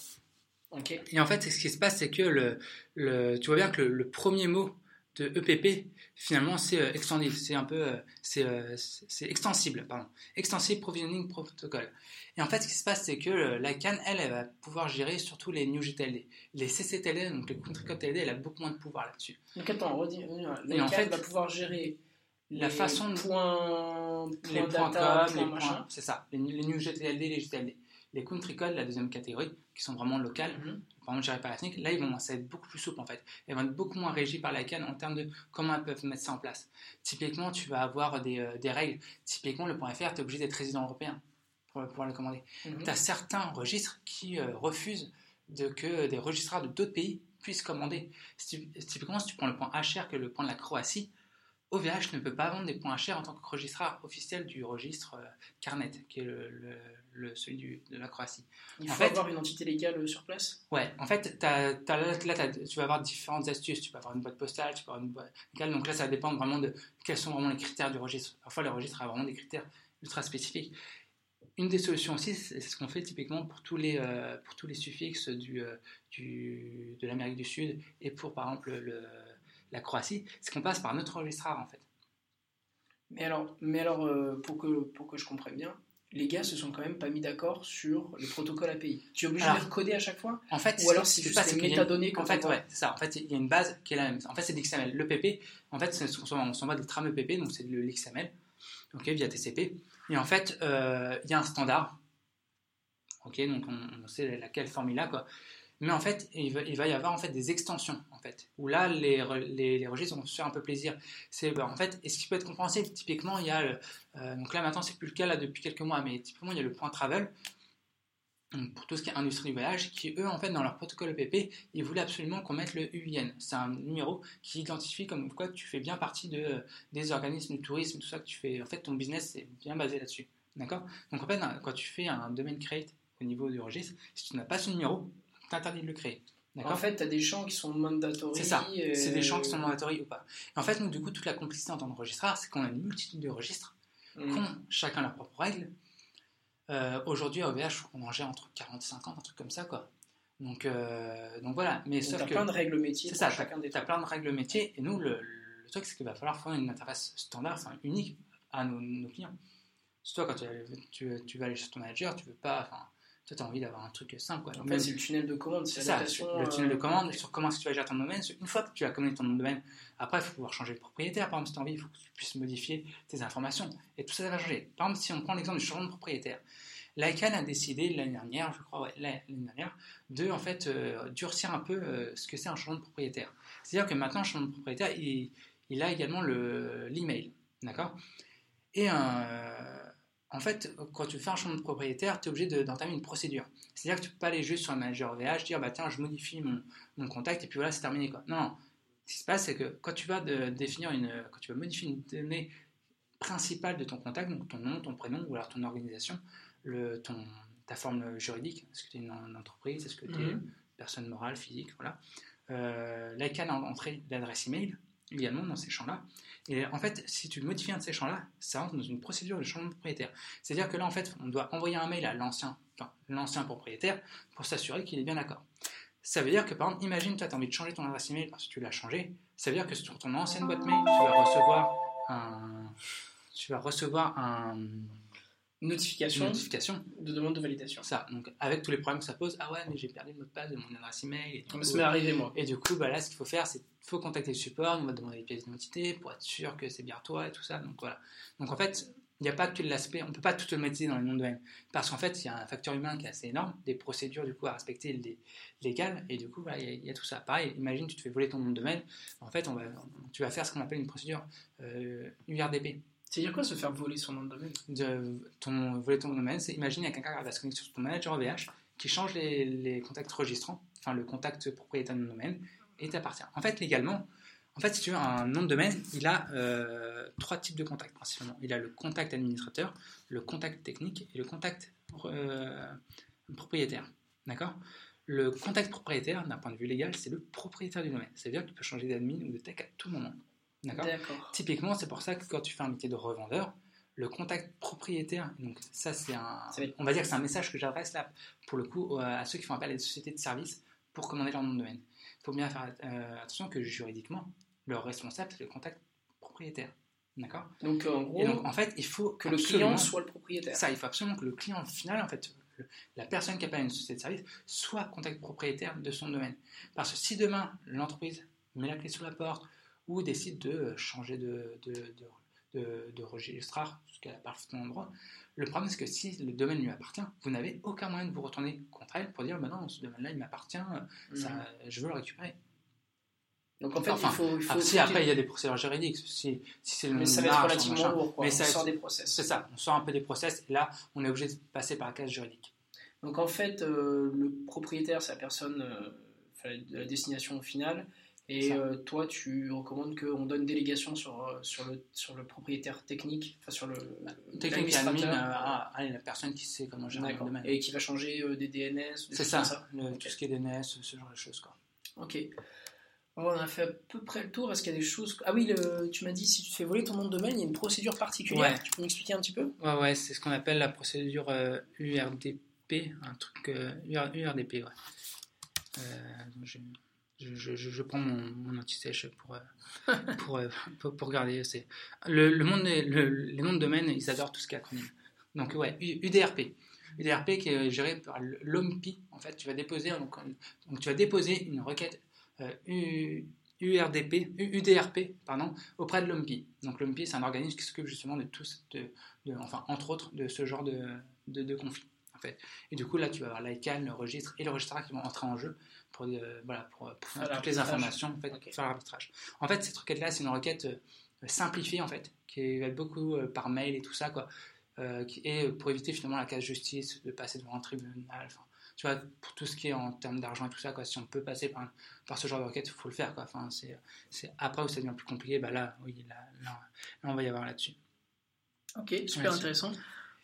Speaker 2: Et en fait, ce qui se passe, c'est que le, le- tu vois bien que le, le premier mot de EPP, finalement, c'est euh, extended. C'est un peu, euh, c'est, euh, c'est extensible, pardon. Extensive Provisioning Protocol. Et en fait, ce qui se passe, c'est que euh, la CAN, elle, elle va pouvoir gérer surtout les New GTLD. Les CCTLD, donc les Country Code TLD, elle a beaucoup moins de pouvoir là-dessus.
Speaker 1: Donc attends, redis.
Speaker 2: en fait,
Speaker 1: va pouvoir gérer
Speaker 2: la
Speaker 1: les
Speaker 2: façon de-
Speaker 1: points,
Speaker 2: les
Speaker 1: points data,
Speaker 2: com,
Speaker 1: points
Speaker 2: les points, c'est ça. Les, les New GTLD, les GTLD. Les Country Code, la deuxième catégorie, qui sont vraiment locales,
Speaker 1: Mhm.
Speaker 2: Par exemple gérées par la SNIC, là, ils vont, ça va être beaucoup plus souple en fait. Elles vont être beaucoup moins régies par la CAN en termes de comment elles peuvent mettre ça en place. Typiquement, tu vas avoir des, euh, des règles. Typiquement, le .fr, tu es obligé d'être résident européen pour pouvoir le commander.
Speaker 1: Mhm.
Speaker 2: Tu as certains registres qui euh, refusent de, que des registrars de d'autres pays puissent commander. Si tu- Typiquement, si tu prends le point HR que le point de la Croatie, OVH ne peut pas vendre des points HR en tant que registraire officiel du registre euh, Carnet, qui est le, le- le- celui du- de la Croatie.
Speaker 1: Il
Speaker 2: en
Speaker 1: faut
Speaker 2: fait-
Speaker 1: avoir une entité légale euh, sur place?
Speaker 2: Ouais, en fait, t'as- t'as- là, tu vas avoir différentes astuces. Tu peux avoir une boîte postale, tu peux avoir une boîte locale. Donc là, ça dépend vraiment de quels sont vraiment les critères du registre. Parfois, le registre a vraiment des critères ultra spécifiques. Une des solutions aussi, c'est ce qu'on fait typiquement pour tous les, euh, pour tous les suffixes du, euh, du, de l'Amérique du Sud et pour, par exemple, le- la Croatie, c'est qu'on passe par notre registraire, en fait.
Speaker 1: Mais alors, mais alors euh, pour, que, pour que je comprenne bien, les gars se sont quand même pas mis d'accord sur le protocole API. Tu es obligé
Speaker 2: Alors,
Speaker 1: de les recoder à chaque fois?
Speaker 2: En fait,
Speaker 1: Ou alors
Speaker 2: ce
Speaker 1: c'est
Speaker 2: qui se
Speaker 1: juste
Speaker 2: passe,
Speaker 1: les métadonnées qu'on
Speaker 2: En fait, ouais, ça. En fait, il y a une base qui est la même. En fait, c'est l'XML. Le PP, en fait, on s'en- on s'envoie des trames EPP, donc c'est de l'XML, ok, via TCP. Et en fait, euh, il y a un standard, ok, donc on, on sait laquelle formule-là, quoi. Mais en fait, il va, y avoir en fait des extensions, en fait, où là, les, re- les, les registres vont se faire un peu plaisir. C'est, bah, en fait, et ce qui peut être compréhensible, typiquement, il y a, le- euh, donc là maintenant, c'est plus le cas là depuis quelques mois, mais typiquement, il y a le point travel, pour tout ce qui est industrie du voyage, qui eux, en fait, dans leur protocole EPP, ils voulaient absolument qu'on mette le UIN. C'est un numéro qui identifie comme quoi tu fais bien partie de, des organismes du tourisme, tout ça que tu fais. En fait, ton business est bien basé là-dessus. D'accord? Donc, en fait, quand tu fais un domaine create au niveau du registre, si tu n'as pas ce numéro, tu interdit de le créer.
Speaker 1: En fait, tu as des champs qui sont mandatory.
Speaker 2: C'est ça. C'est des champs qui sont mandatory ou pas. Et en fait, nous, du coup, toute la complicité en tant que registraire, c'est qu'on a une multitude de registres qui
Speaker 1: Mhm.
Speaker 2: ont chacun leurs propres règles. Euh, Aujourd'hui, à OVH, on en gère entre 40 et 50, un truc comme ça, quoi. Donc, euh, donc voilà. Mais
Speaker 1: Donc, t'as
Speaker 2: que
Speaker 1: plein de règles métiers
Speaker 2: c'est ça,
Speaker 1: chacun des
Speaker 2: tu as plein de règles métiers. Et nous, le, le truc, c'est qu'il va falloir faire une interface standard, enfin unique à nos, nos clients. C'est toi, quand tu, tu, tu vas aller chez ton manager, tu veux pas. Enfin, toi, tu as envie d'avoir un truc simple, quoi.
Speaker 1: En
Speaker 2: Donc,
Speaker 1: fait,
Speaker 2: même-
Speaker 1: c'est le tunnel de commande, c'est
Speaker 2: ça, le tunnel de
Speaker 1: euh,
Speaker 2: commande, sur comment est-ce que tu vas gérer ton domaine. Une fois que tu as commandé ton nom de domaine, après, il faut pouvoir changer de propriétaire. Par exemple, si tu as envie, il faut que tu puisses modifier tes informations. Et tout ça, ça va changer. Par exemple, si on prend l'exemple du changement de propriétaire, l'ICANN a décidé l'année dernière, je crois, ouais, l'année dernière, de en fait euh, durcir un peu euh, ce que c'est un changement de propriétaire. C'est-à-dire que maintenant, un changement de propriétaire, il, il a également le- l'email, d'accord? Et euh, en fait, quand tu fais un changement de propriétaire, tu es obligé de- d'entamer une procédure. C'est-à-dire que tu peux pas aller juste sur le manager OVH, dire bah tiens, je modifie mon, mon contact et puis voilà, c'est terminé quoi. Non, non. Ce qui se passe, c'est que quand tu vas de- définir une, quand tu vas modifier une donnée principale de ton contact, donc ton nom, ton prénom ou alors ton organisation, le, ton, ta forme juridique, est-ce que tu es une, une entreprise, est-ce que tu es
Speaker 1: Mhm.
Speaker 2: une personne morale, physique, voilà. Euh, L'ICANN a entré l'adresse email également dans ces champs-là. Et en fait, si tu modifies un de ces champs-là, ça rentre dans une procédure de changement de propriétaire. C'est-à-dire que là, en fait, on doit envoyer un mail à l'ancien, propriétaire pour s'assurer qu'il est bien d'accord. Ça veut dire que, par exemple, imagine, tu as envie de changer ton adresse email parce que tu l'as changé. Ça veut dire que sur ton ancienne boîte mail, tu vas recevoir un, tu vas recevoir un,
Speaker 1: Notification
Speaker 2: notification.
Speaker 1: de demande de validation.
Speaker 2: Ça, donc avec tous les problèmes que ça pose, ah ouais, mais j'ai perdu le mot de passe de mon adresse email. Et du
Speaker 1: Ça m'est arrivé, moi.
Speaker 2: et du coup, bah là, ce qu'il faut faire, c'est faut contacter le support, on va demander les pièces d'identité pour être sûr que c'est bien toi et tout ça. Donc voilà. Donc en fait, il n'y a pas que l'aspect, on ne peut pas tout automatiser dans les noms de domaine. Parce qu'en fait, il y a un facteur humain qui est assez énorme, des procédures du coup à respecter les, légales, et du coup, voilà, il y, a- il y a tout ça. Pareil, imagine, tu te fais voler ton nom de domaine, en fait, on va, tu vas faire ce qu'on appelle une procédure euh, URDP.
Speaker 1: C'est-à-dire quoi se faire voler son nom de domaine?
Speaker 2: Ton, voler ton nom de domaine, c'est imagine, il y a quelqu'un qui se connecter sur ton manager OVH qui change les, les contacts registrants, enfin le contact propriétaire de nom de domaine, et t'appartient. En fait, légalement, en fait, si tu veux, un nom de domaine, il a euh, trois types de contacts principalement. Il a le contact administrateur, le contact technique et le contact euh, propriétaire. D'accord? Le contact propriétaire, d'un point de vue légal, c'est le propriétaire du domaine. C'est-à-dire que tu peux changer d'admin ou de tech à tout moment. D'accord. Typiquement, c'est pour ça que quand tu fais un métier de revendeur, le contact propriétaire, donc ça c'est un, on va dire que c'est un message que j'adresse là pour le coup euh, à ceux qui font appel à des sociétés de services pour commander leur nom de domaine. Il faut bien faire euh, attention que juridiquement, leur responsable c'est le contact propriétaire, d'accord?
Speaker 1: Donc, en gros,
Speaker 2: Et donc en fait, il faut
Speaker 1: que le client soit le propriétaire.
Speaker 2: ça, il faut absolument que le client final, en fait, le- la personne qui appelle à une société de service, soit contact propriétaire de son domaine. Parce que si demain, l'entreprise met la clé sous la porte ou décide de changer de, de, de, de, de registraire, ce qu'elle a parfaitement le droit, le problème c'est que si le domaine lui appartient, vous n'avez aucun moyen de vous retourner contre elle pour dire bah non, ce domaine-là il m'appartient,
Speaker 1: Mhm.
Speaker 2: je veux le récupérer.
Speaker 1: Donc, en fait,
Speaker 2: Enfin,
Speaker 1: il faut. Il faut
Speaker 2: si après il y a des procédures juridiques, si, si c'est le
Speaker 1: Mais ça va être relativement lourd. On
Speaker 2: ça-
Speaker 1: sort des process.
Speaker 2: c'est ça, on sort un peu des process et là on est obligé de passer par la case juridique.
Speaker 1: Donc en fait, euh, le propriétaire, c'est la personne euh, la destination finale. Et euh, toi, tu recommandes qu'on donne délégation sur, euh, sur, le, sur le propriétaire technique, enfin sur le
Speaker 2: Technique et admin,
Speaker 1: l'administrateur.
Speaker 2: euh, ah, la personne qui sait comment gérer le domaine.
Speaker 1: Et qui va changer euh, des DNS,
Speaker 2: C'est ça, le- tout ce qui est DNS, ce genre de choses. Quoi.
Speaker 1: Ok. On a fait à peu près le tour. Est-ce qu'il y a des choses. Ah oui, le- tu m'as dit si tu te fais voler ton nom de domaine, il y a une procédure particulière.
Speaker 2: Ouais.
Speaker 1: Tu peux m'expliquer un petit peu?
Speaker 2: Ouais, ouais, c'est ce qu'on appelle la procédure euh, URDP, un truc UR- URDP, ouais. Euh, donc je, prends mon, mon anti-sèche pour, euh, pour, euh, pour, pour regarder. C'est le, le monde, le- les noms de domaine, ils adorent tout ce qui est acronyme. Donc ouais, UDRP. UDRP qui est géré par l'OMPI. En fait, tu vas déposer donc, donc tu vas déposer une requête euh, U- URDP, U- UDRP, pardon, auprès de l'OMPI. Donc l'OMPI, c'est un organisme qui s'occupe justement de tout, ce- de, de- enfin entre autres de ce genre de, de, de conflit. En fait. Et du coup là, tu vas avoir l'ICANN, le registre et le registraire qui vont entrer en jeu pour, euh, voilà, pour, pour
Speaker 1: Faire
Speaker 2: toutes les informations, en fait, faire l'arbitrage. En fait, cette requête-là, c'est une requête euh, simplifiée en fait, qui va être beaucoup euh, par mail et tout ça, quoi. Euh, qui est pour éviter finalement la case justice, de passer devant un tribunal. enfin, tu vois, pour tout ce qui est en termes d'argent et tout ça, quoi, si on peut passer par, par ce genre de requête, il faut le faire. Quoi. Enfin, c'est, après où ça devient plus compliqué, bah là, oui, là, là, là, on va y avoir là-dessus.
Speaker 1: Ok, super intéressant.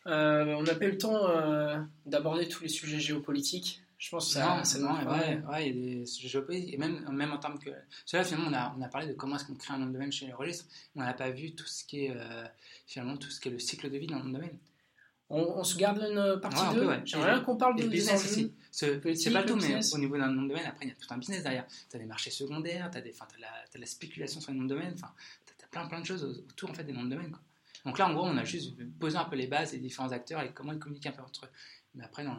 Speaker 1: Euh, on n'a pas eu le temps euh, d'aborder tous les sujets géopolitiques. Je pense que ça,
Speaker 2: non, ouais, ouais, il y a des sujets géopolitiques, et même, même en termes que. Cela, finalement, on a, on a parlé de comment est-ce qu'on crée un nom de domaine chez les registres, on n'a pas vu tout ce qui est, euh, finalement, tout ce qui est le cycle de vie d'un nom de domaine.
Speaker 1: On, on se garde une partie
Speaker 2: Ouais, un
Speaker 1: 2.
Speaker 2: peu, ouais.
Speaker 1: J'aimerais bien qu'on parle de,
Speaker 2: business aussi. C'est pas tout, mais
Speaker 1: business.
Speaker 2: au niveau d'un nom de domaine, après, il y a tout un business derrière. Tu as des marchés secondaires, tu as, la, t'as la spéculation sur les noms de domaine, enfin, tu as, plein, plein de choses autour en fait, des noms de domaine. Quoi. Donc là, en gros, on a juste posé un peu les bases des différents acteurs et comment ils communiquent un peu entre eux. Mais après, non,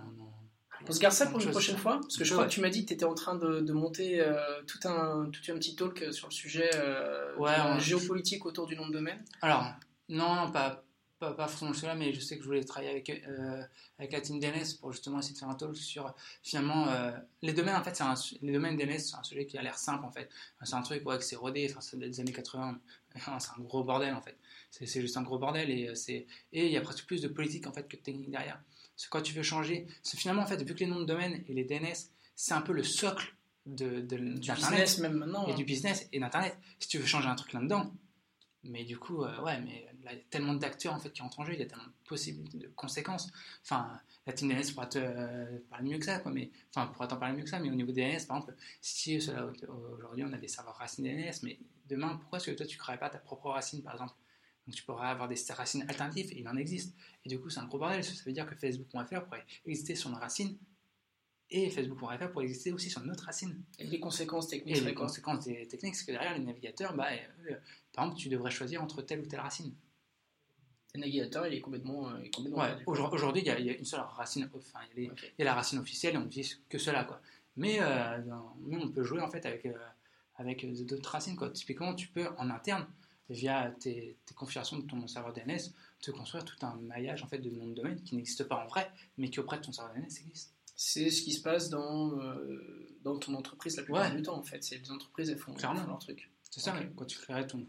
Speaker 1: On se garde ça pour une prochaine fois Parce que je
Speaker 2: Ouais.
Speaker 1: crois que tu m'as dit que tu étais en train de, de monter euh, tout, un, tout un petit talk sur le sujet euh,
Speaker 2: Ouais, on-
Speaker 1: géopolitique autour du nom de domaine.
Speaker 2: Alors, non, pas, pas, pas forcément celui-là, mais je sais que je voulais travailler avec, euh, avec la team DNS pour justement essayer de faire un talk sur finalement euh, les domaines. En fait, c'est un, les domaines DNS, c'est un sujet qui a l'air simple en fait. C'est un truc ouais, que c'est rodé, enfin, c'est des années 80. c'est un gros bordel en fait. C'est juste un gros bordel et il y a presque plus de politique en fait que de technique derrière. Quand tu veux changer. C'est finalement en fait vu que les noms de domaine et les DNS, c'est un peu le socle de, de,
Speaker 1: du business même maintenant.
Speaker 2: Et du business et d'internet. Si tu veux changer un truc là-dedans, mais du coup, euh, ouais, mais il y a tellement d'acteurs en fait qui rentrent en jeu, il y a tellement de possibilités, de conséquences. Enfin, la team DNS pourra te euh, parler mieux que ça, quoi, mais enfin, pourra t'en parler mieux que ça, mais au niveau DNS, par exemple, si aujourd'hui on a des serveurs racines DNS, mais demain, pourquoi est-ce que toi tu ne créerais pas ta propre racine, par exemple? Donc tu pourras avoir des racines alternatives, et il en existe. Et du coup, c'est un gros bordel, ça veut dire que Facebook.fr pourrait exister sur une racine et Facebook.fr pour exister aussi sur notre racine.
Speaker 1: Et les conséquences techniques
Speaker 2: Et les conséquences techniques, c'est que derrière les navigateurs, bah, euh, par exemple, tu devrais choisir entre telle ou telle racine.
Speaker 1: Le navigateur, il est complètement. Euh, complètement
Speaker 2: ouais, Aujourd'hui, il y, a une seule racine. Enfin, il y, a la racine officielle et on utilise que cela. Quoi. Mais, euh, on peut jouer en fait avec, avec d'autres racines. Quoi. Typiquement, tu peux en interne, via tes, tes, configurations de ton serveur DNS, te construire tout un maillage en fait, de nom de domaine qui n'existe pas en vrai, mais qui auprès de ton serveur DNS existe
Speaker 1: c'est ce qui se passe dans, euh, dans ton entreprise la plupart du temps en fait. Les entreprises elles font
Speaker 2: Clairement.
Speaker 1: leur truc.
Speaker 2: C'est ça, quand tu créerais ton.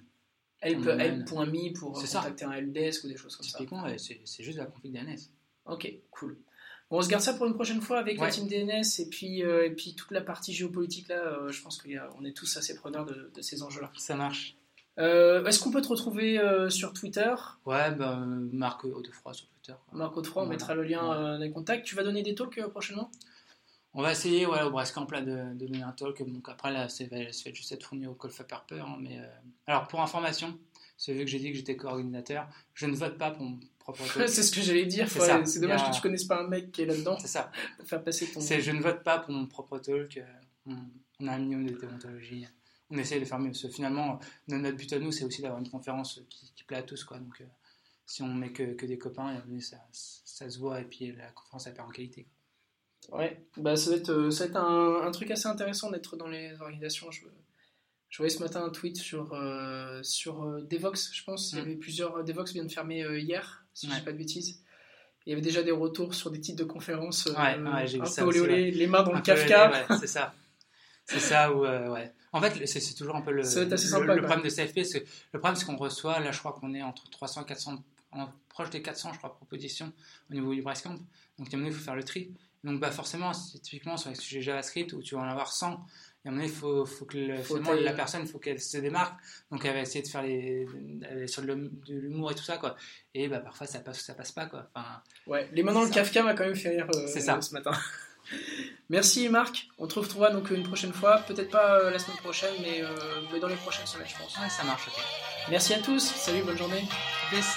Speaker 1: Help.me pour contacter un helpdesk ou des choses comme
Speaker 2: Typiquement, ça. Typiquement, c'est juste la config DNS.
Speaker 1: Ok, cool. Bon, on se garde ça pour une prochaine fois avec la team DNS et puis, euh, et puis toute la partie géopolitique là. Euh, je pense qu'on est tous assez preneurs de, de ces enjeux-là.
Speaker 2: Ça marche.
Speaker 1: Euh, est-ce qu'on peut te retrouver euh, sur Twitter?
Speaker 2: Ouais, ben, Marc Audefroy sur Twitter.
Speaker 1: Marc Audefroy, on mettra le lien euh, dans les contacts. Tu vas donner des talks prochainement?
Speaker 2: On va essayer ouais, au Brest Camp là, de, donner un talk. Donc après, là, c'est fait juste être fourni au Colfa Purper. Hein, mais, Alors, pour information, c'est vu que j'ai dit que j'étais coordinateur, je ne vote pas pour mon propre talk.
Speaker 1: c'est ce que j'allais dire. C'est dommage que tu connaisses pas un mec qui est là-dedans.
Speaker 2: C'est ça.
Speaker 1: Pour faire passer ton.
Speaker 2: Je ne vote pas pour mon propre talk. On, a un minimum de déontologie on essaye de faire mieux. finalement, notre but à nous, c'est aussi d'avoir une conférence qui, plaît à tous. Quoi. Donc, euh, si on met que, des copains, ça, ça, se voit et puis la conférence, elle perd en qualité.
Speaker 1: Ouais, bah, ça va être, euh, ça va être un, truc assez intéressant d'être dans les organisations. Je, je, voyais ce matin un tweet sur, euh, sur Devox, je pense. Il y mm. avait plusieurs. Devox vient de fermer hier, si je ne dis pas de bêtises. Il y avait déjà des retours sur des titres de conférences
Speaker 2: ouais, un
Speaker 1: peu olé, les mains dans le Kafka.
Speaker 2: c'est ça. C'est ça, ou ouais. En fait, c'est toujours un peu le, le, problème de CFP. Le problème, c'est qu'on reçoit, là, je crois qu'on est entre 300 et 400, proche des 400, je crois, propositions au niveau du Brest Camp. Donc, à un moment il faut faire le tri. Donc, bah, forcément, typiquement sur les sujets JavaScript où tu vas en avoir 100, et à un moment il faut, faut que la personne, faut qu'elle se démarque. Donc, elle va essayer de faire les, sur de l'humour et tout ça, quoi. Et bah, parfois, ça passe, ça passe pas, quoi. Enfin,
Speaker 1: ouais, les mains dans le Kafka m'a quand même fait rire euh, ce matin. Merci Marc, on te retrouvera donc une prochaine fois, peut-être pas euh, la semaine prochaine, mais, euh, mais, dans les prochaines semaines je pense.
Speaker 2: Ouais, ça marche,
Speaker 1: Merci à tous, salut, bonne journée.
Speaker 2: Peace.